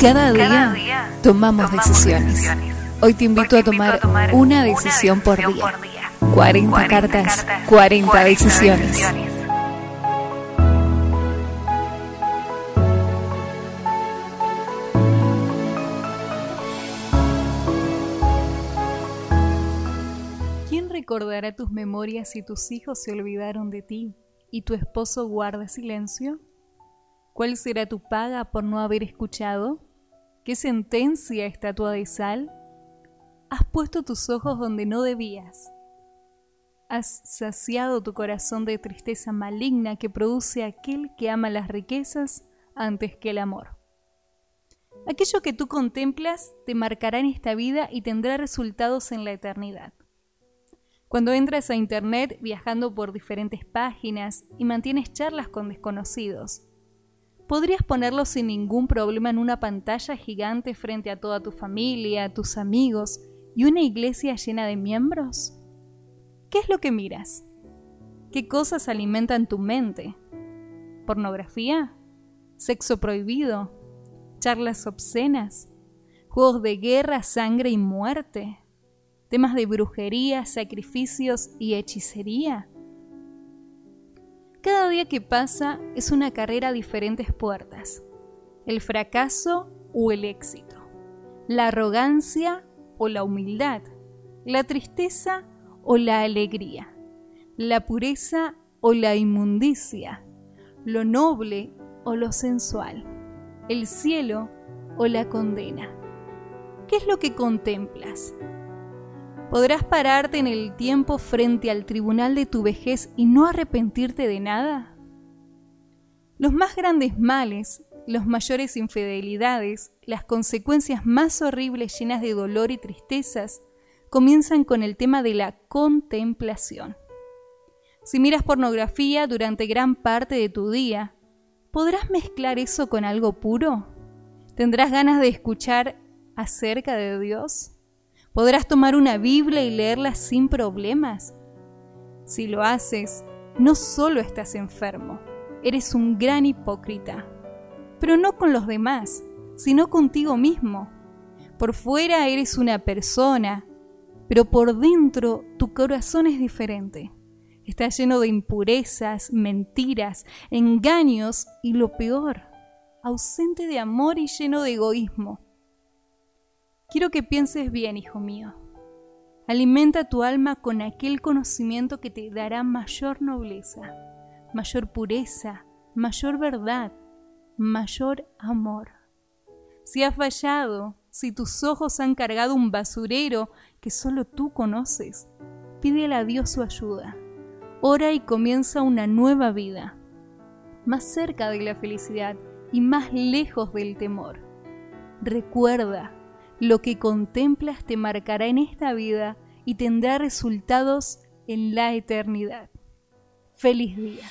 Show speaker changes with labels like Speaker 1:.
Speaker 1: Cada día tomamos decisiones. Hoy te invito a tomar una decisión por día. 40 cartas, 40 decisiones. ¿Quién recordará tus memorias si tus hijos se olvidaron de ti y tu esposo guarda silencio? ¿Cuál será tu paga por no haber escuchado? ¿Qué sentencia estatua de sal? Has puesto tus ojos donde no debías. Has saciado tu corazón de tristeza maligna que produce aquel que ama las riquezas antes que el amor. Aquello que tú contemplas te marcará en esta vida y tendrá resultados en la eternidad. Cuando entras a Internet viajando por diferentes páginas y mantienes charlas con desconocidos, ¿podrías ponerlo sin ningún problema en una pantalla gigante frente a toda tu familia, tus amigos y una iglesia llena de miembros? ¿Qué es lo que miras? ¿Qué cosas alimentan tu mente? ¿Pornografía? ¿Sexo prohibido? ¿Charlas obscenas? ¿Juegos de guerra, sangre y muerte? ¿Temas de brujería, sacrificios y hechicería? Cada día que pasa es una carrera a diferentes puertas. El fracaso o el éxito. La arrogancia o la humildad, la tristeza o la alegría, la pureza o la inmundicia, lo noble o lo sensual, el cielo o la condena. ¿Qué es lo que contemplas? ¿Podrás pararte en el tiempo frente al tribunal de tu vejez y no arrepentirte de nada? Los más grandes males las mayores infidelidades, las consecuencias más horribles llenas de dolor y tristezas, comienzan con el tema de la contemplación. Si miras pornografía durante gran parte de tu día, ¿podrás mezclar eso con algo puro? ¿Tendrás ganas de escuchar acerca de Dios? ¿Podrás tomar una Biblia y leerla sin problemas? Si lo haces, no solo estás enfermo, eres un gran hipócrita pero no con los demás, sino contigo mismo. Por fuera eres una persona, pero por dentro tu corazón es diferente. Está lleno de impurezas, mentiras, engaños y lo peor, ausente de amor y lleno de egoísmo. Quiero que pienses bien, hijo mío. Alimenta tu alma con aquel conocimiento que te dará mayor nobleza, mayor pureza, mayor verdad, mayor amor. Si has fallado, si tus ojos han cargado un basurero que solo tú conoces, pídele a Dios su ayuda. Ora y comienza una nueva vida, más cerca de la felicidad y más lejos del temor. Recuerda, lo que contemplas te marcará en esta vida y tendrá resultados en la eternidad. Feliz día.